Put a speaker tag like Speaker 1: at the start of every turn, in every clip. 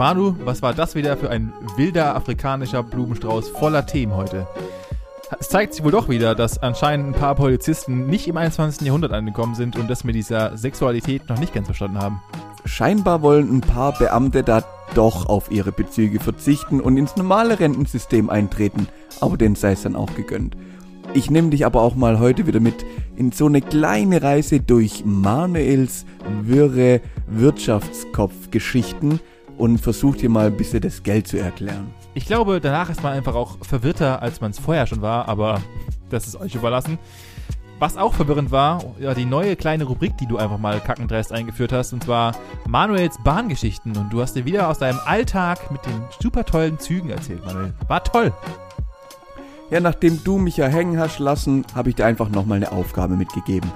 Speaker 1: Manu, was war das wieder für ein wilder afrikanischer Blumenstrauß voller Themen heute? Es zeigt sich wohl doch wieder, dass anscheinend ein paar Polizisten nicht im 21. Jahrhundert angekommen sind und das mit dieser Sexualität noch nicht ganz verstanden haben.
Speaker 2: Scheinbar wollen ein paar Beamte da doch auf ihre Bezüge verzichten und ins normale Rentensystem eintreten, aber denen sei es dann auch gegönnt. Ich nehme dich aber auch mal heute wieder mit in so eine kleine Reise durch Manuels wirre Wirtschaftskopfgeschichten und versuche dir mal ein bisschen das Geld zu erklären.
Speaker 1: Ich glaube, danach ist man einfach auch verwirrter, als man es vorher schon war, aber das ist euch überlassen. Was auch verwirrend war, ja, die neue kleine Rubrik, die du einfach mal kackendreist eingeführt hast, und zwar Manuels Bahngeschichten. Und du hast dir wieder aus deinem Alltag mit den super tollen Zügen erzählt, Manuel. War toll.
Speaker 2: Ja, nachdem du mich ja hängen hast lassen, habe ich dir einfach nochmal eine Aufgabe mitgegeben.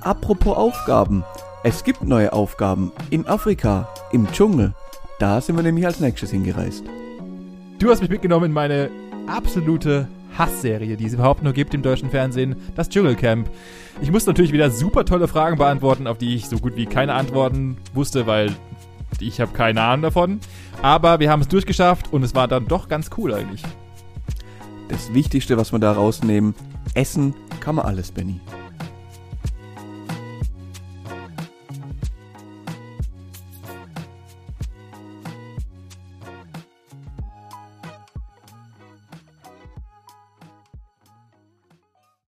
Speaker 2: Apropos Aufgaben. Es gibt neue Aufgaben in Afrika, im Dschungel. Da sind wir nämlich als nächstes hingereist.
Speaker 1: Du hast mich mitgenommen in meine absolute Hassserie, die es überhaupt nur gibt im deutschen Fernsehen, das Dschungelcamp. Ich musste natürlich wieder super tolle Fragen beantworten, auf die ich so gut wie keine Antworten wusste, weil ich habe keine Ahnung davon. Aber wir haben es durchgeschafft und es war dann doch ganz cool eigentlich.
Speaker 2: Das Wichtigste, was wir da rausnehmen, essen kann man alles, Benny.